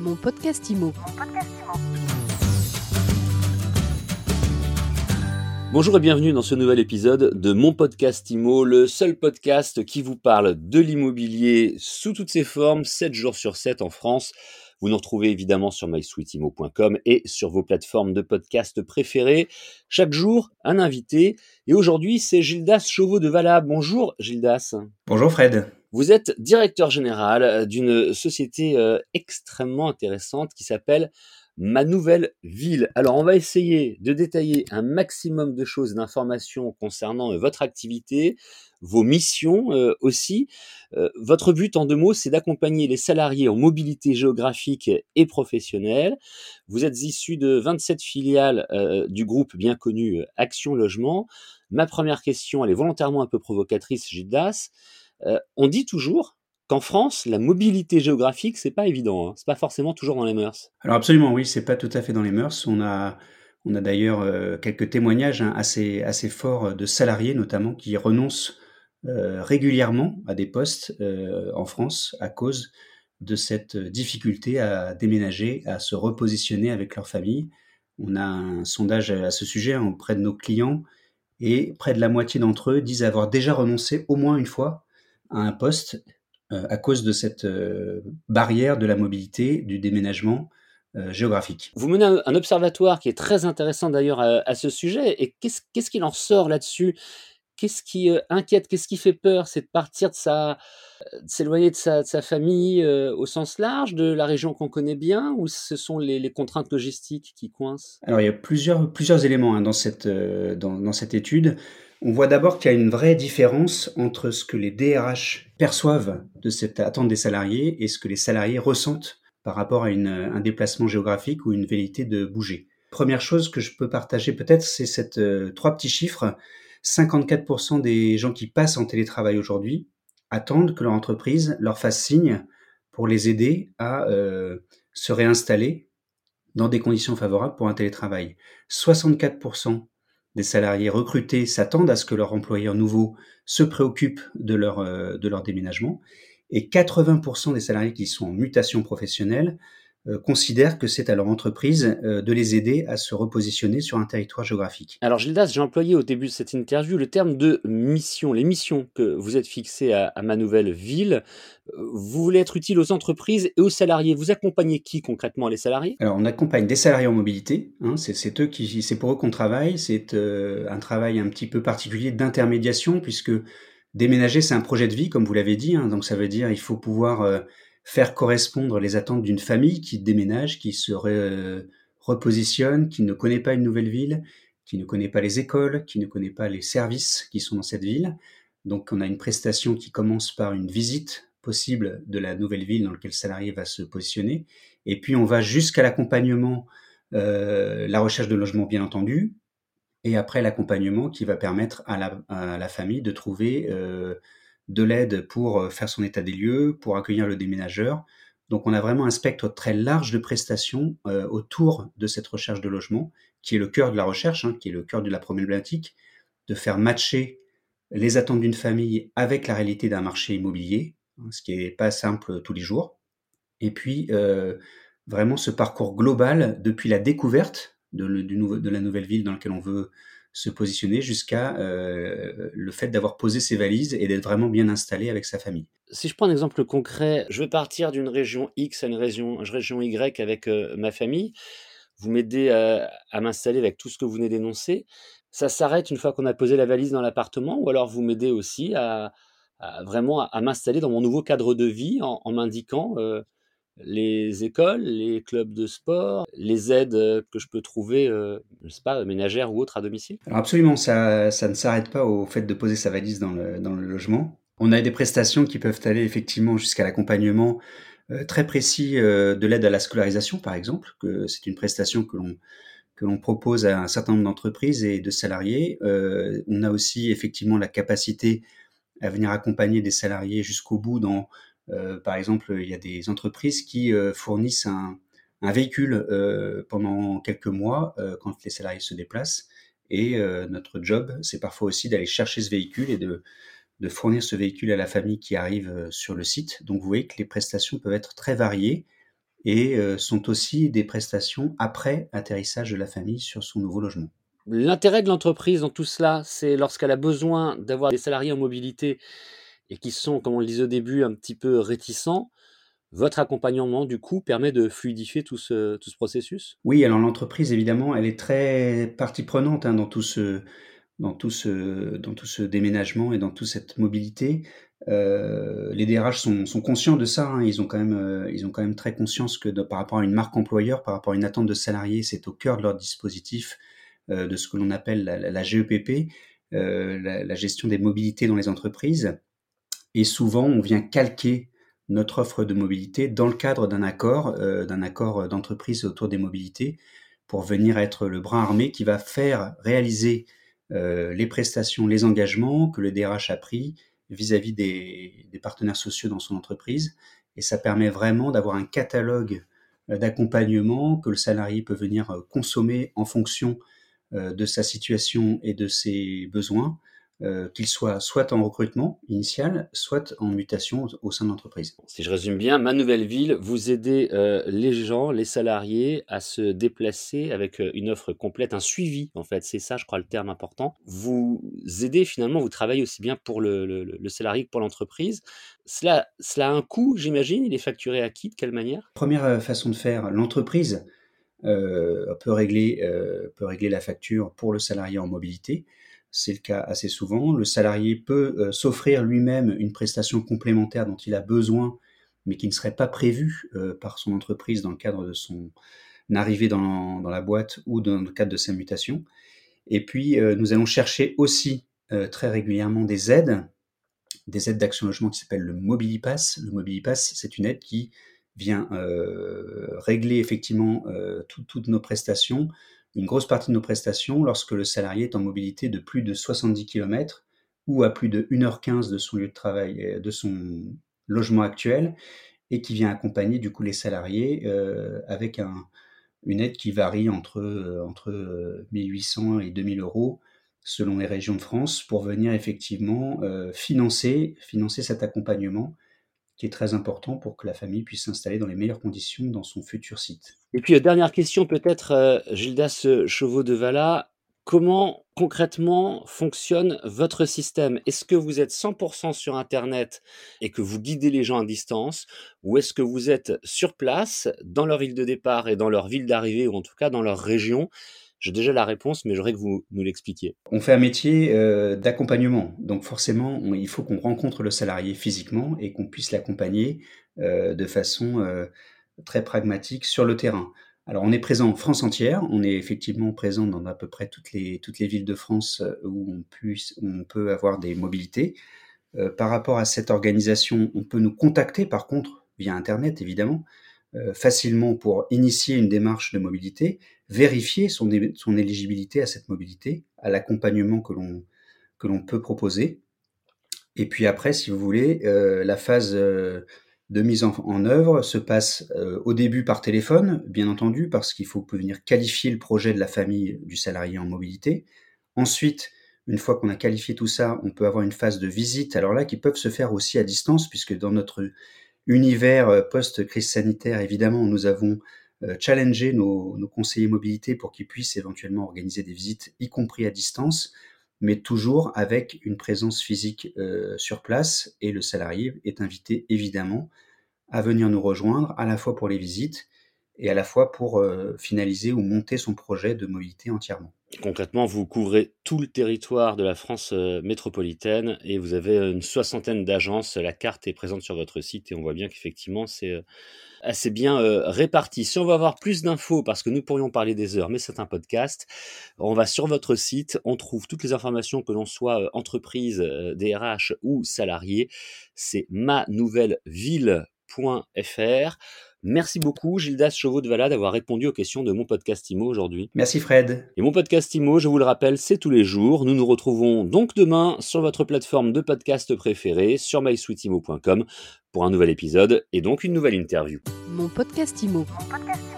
Mon podcast IMO. Bonjour et bienvenue dans ce nouvel épisode de mon podcast IMO, le seul podcast qui vous parle de l'immobilier sous toutes ses formes, 7 jours sur 7 en France. Vous nous retrouvez évidemment sur mysweetimo.com et sur vos plateformes de podcast préférées. Chaque jour, un invité. Et aujourd'hui, c'est Gildas Chauveau de Valab. Bonjour Gildas. Bonjour Fred. Vous êtes directeur général d'une société euh, extrêmement intéressante qui s'appelle Ma Nouvelle Ville. Alors, on va essayer de détailler un maximum de choses, d'informations concernant euh, votre activité, vos missions euh, aussi. votre but, en deux mots, c'est d'accompagner les salariés en mobilité géographique et professionnelle. Vous êtes issu de 27 filiales du groupe bien connu Action Logement. Ma première question, elle est volontairement un peu provocatrice, Gildas. Euh, on dit toujours qu'en France, la mobilité géographique, c'est pas évident. Hein. C'est pas forcément toujours dans les mœurs. Alors absolument, oui, c'est pas tout à fait dans les mœurs. On a, on a d'ailleurs euh, quelques témoignages hein, assez, assez forts de salariés, notamment, qui renoncent euh, régulièrement à des postes en France à cause de cette difficulté à déménager, à se repositionner avec leur famille. On a un sondage à ce sujet hein, auprès de nos clients et près de la moitié d'entre eux disent avoir déjà renoncé au moins une fois à un poste euh, à cause de cette euh, barrière de la mobilité, du déménagement euh, géographique. Vous menez un, observatoire qui est très intéressant d'ailleurs à, ce sujet. Et qu'est-ce qu'il en ressort là-dessus? Qu'est-ce qui inquiète Qu'est-ce qui fait peur? C'est de partir de sa, s'éloigner de sa, famille au sens large, de la région qu'on connaît bien, ou ce sont les, contraintes logistiques qui coincent? Alors il y a plusieurs, plusieurs éléments hein, dans, cette, dans, cette étude. On voit d'abord qu'il y a une vraie différence entre ce que les DRH perçoivent de cette attente des salariés et ce que les salariés ressentent par rapport à un déplacement géographique ou une vérité de bouger. Première chose que je peux partager peut-être, c'est cette euh, trois petits chiffres. 54% des gens qui passent en télétravail aujourd'hui attendent que leur entreprise leur fasse signe pour les aider à euh, se réinstaller dans des conditions favorables pour un télétravail. 64% des salariés recrutés s'attendent à ce que leur employeur nouveau se préoccupe de leur, déménagement. Et 80% des salariés qui sont en mutation professionnelle considèrent que c'est à leur entreprise euh, de les aider à se repositionner sur un territoire géographique. Alors Gildas, j'ai employé au début de cette interview le terme de mission, les missions que vous êtes fixées à, ma nouvelle ville. Euh, vous voulez être utile aux entreprises et aux salariés. Vous accompagnez qui concrètement les salariés? Alors on accompagne des salariés en mobilité. Hein, c'est eux qui, c'est pour eux qu'on travaille. C'est un travail un petit peu particulier d'intermédiation puisque déménager c'est un projet de vie comme vous l'avez dit. Hein, donc ça veut dire il faut pouvoir faire correspondre les attentes d'une famille qui déménage, qui se repositionne, qui ne connaît pas une nouvelle ville, qui ne connaît pas les écoles, qui ne connaît pas les services qui sont dans cette ville. Donc on a une prestation qui commence par une visite possible de la nouvelle ville dans laquelle le salarié va se positionner. Et puis on va jusqu'à l'accompagnement, euh, la recherche de logement bien entendu, et après l'accompagnement qui va permettre à la, famille de trouver euh, de l'aide pour euh, faire son état des lieux, pour accueillir le déménageur. Donc on a vraiment un spectre très large de prestations euh, autour de cette recherche de logement, qui est le cœur de la recherche, hein, qui est le cœur de la problématique, de faire matcher les attentes d'une famille avec la réalité d'un marché immobilier, hein, ce qui n'est pas simple tous les jours. Et puis euh, vraiment ce parcours global depuis la découverte de, de la nouvelle ville dans laquelle on veut se positionner jusqu'à euh, le fait d'avoir posé ses valises et d'être vraiment bien installé avec sa famille. Si je prends un exemple concret, je veux partir d'une région X à une région, région Y avec euh, ma famille. Vous m'aidez à, m'installer avec tout ce que vous venez d'énoncer. Ça s'arrête une fois qu'on a posé la valise dans l'appartement ou alors vous m'aidez aussi à, vraiment à, m'installer dans mon nouveau cadre de vie en, m'indiquant euh, les écoles, les clubs de sport, les aides que je peux trouver, euh, je sais pas, ménagères ou autres à domicile? Alors Absolument, ça, ne s'arrête pas au fait de poser sa valise dans le, logement. On a des prestations qui peuvent aller effectivement jusqu'à l'accompagnement très précis de l'aide à la scolarisation, par exemple, que c'est une prestation que l'on que l'on propose à un certain nombre d'entreprises et de salariés. on a aussi effectivement la capacité à venir accompagner des salariés jusqu'au bout dans par exemple, il y a des entreprises qui euh, fournissent un, véhicule euh, pendant quelques mois quand les salariés se déplacent. Et notre job, c'est parfois aussi d'aller chercher ce véhicule et de fournir ce véhicule à la famille qui arrive sur le site. Donc vous voyez que les prestations peuvent être très variées et sont aussi des prestations après atterrissage de la famille sur son nouveau logement. L'intérêt de l'entreprise dans tout cela, c'est lorsqu'elle a besoin d'avoir des salariés en mobilité et qui sont, comme on le disait au début, un petit peu réticents, votre accompagnement, du coup, permet de fluidifier tout ce, tout ce processus? Oui, alors l'entreprise, évidemment, elle est très partie prenante hein, dans, tout ce, dans, tout ce, dans tout ce déménagement et dans toute cette mobilité. Euh, les DRH sont, sont, conscients de ça. Hein. Ils, ont quand même, euh, ils ont quand même très conscience que par rapport à une marque employeur, par rapport à une attente de salariés, c'est au cœur de leur dispositif euh, de ce que l'on appelle la, GEPP, la, gestion des mobilités dans les entreprises. Et souvent, on vient calquer notre offre de mobilité dans le cadre d'un accord, euh, d'un accord d'entreprise autour des mobilités, pour venir être le bras armé qui va faire réaliser les prestations, les engagements que le DRH a pris vis-à-vis des, partenaires sociaux dans son entreprise. Et ça permet vraiment d'avoir un catalogue d'accompagnement que le salarié peut venir consommer en fonction euh, de sa situation et de ses besoins, euh, qu'il soit soit en recrutement initial, soit en mutation au, sein de l'entreprise. Si je résume bien, ma nouvelle ville, vous aidez euh, les gens, les salariés à se déplacer avec une offre complète, un suivi en fait, c'est ça je crois le terme important. Vous aidez finalement, vous travaillez aussi bien pour le, le salarié que pour l'entreprise. Cela, cela a un coût, j'imagine, il est facturé à qui, de quelle manière? Première façon de faire, l'entreprise euh, peut, régler, euh, peut régler la facture pour le salarié en mobilité. C'est le cas assez souvent. Le salarié peut euh, s'offrir lui-même une prestation complémentaire dont il a besoin, mais qui ne serait pas prévue par son entreprise dans le cadre de son arrivée dans, la boîte ou dans le cadre de sa mutation. Et puis, nous allons chercher aussi très régulièrement des aides, des aides d'action logement qui s'appellent le Mobilipass. Le Mobilipass, c'est une aide qui vient euh, régler effectivement euh, toutes nos prestations, une grosse partie de nos prestations lorsque le salarié est en mobilité de plus de 70 km ou à plus de 1h15 de son lieu de travail, euh, de son logement actuel, et qui vient accompagner du coup les salariés avec un, une aide qui varie entre, entre 1800 et 2000 euros selon les régions de France pour venir effectivement financer, financer cet accompagnement qui est très important pour que la famille puisse s'installer dans les meilleures conditions dans son futur site. Et puis, euh, dernière question peut-être, euh, Gildas Chauveau de Vala, comment concrètement fonctionne votre système? Est-ce que vous êtes 100% sur Internet et que vous guidez les gens à distance ou est-ce que vous êtes sur place, dans leur ville de départ et dans leur ville d'arrivée ou en tout cas dans leur région j'ai déjà la réponse, mais j'aurais que vous nous l'expliquiez. On fait un métier euh, d'accompagnement, donc forcément, il faut qu'on rencontre le salarié physiquement et qu'on puisse l'accompagner euh, de façon euh, très pragmatique sur le terrain. Alors on est présent en France entière, on est effectivement présent dans à peu près toutes les, toutes les villes de France où on, puisse, où on peut avoir des mobilités. par rapport à cette organisation, on peut nous contacter par contre via Internet évidemment. Facilement pour initier une démarche de mobilité, vérifier son, éligibilité à cette mobilité, à l'accompagnement que l'on que l'on peut proposer. Et puis après, si vous voulez, euh, la phase euh, de mise en, œuvre se passe au début par téléphone, bien entendu, parce qu'il faut venir qualifier le projet de la famille du salarié en mobilité. Ensuite, une fois qu'on a qualifié tout ça, on peut avoir une phase de visite, alors là, qui peuvent se faire aussi à distance, puisque dans notre univers euh, post-crise sanitaire, évidemment, nous avons euh, challengé nos, conseillers mobilité pour qu'ils puissent éventuellement organiser des visites, y compris à distance, mais toujours avec une présence physique euh, sur place. Et le salarié est invité, évidemment, à venir nous rejoindre, à la fois pour les visites et à la fois pour finaliser ou monter son projet de mobilité entièrement. Concrètement, vous couvrez tout le territoire de la France euh, métropolitaine et vous avez une soixantaine d'agences. La carte est présente sur votre site et on voit bien qu'effectivement, c'est euh, assez bien euh, réparti. Si on veut avoir plus d'infos, parce que nous pourrions parler des heures, mais c'est un podcast, on va sur votre site, on trouve toutes les informations que l'on soit entreprise, DRH ou salarié. C'est Merci beaucoup, Gildas Chauveau de Valla, d'avoir répondu aux questions de mon podcast IMO aujourd'hui. Merci, Fred. Et mon podcast IMO, je vous le rappelle, c'est tous les jours. Nous nous retrouvons donc demain sur votre plateforme de podcast préférée, sur mysweetimo.com, pour un nouvel épisode et donc une nouvelle interview. Mon podcast IMO. Mon podcast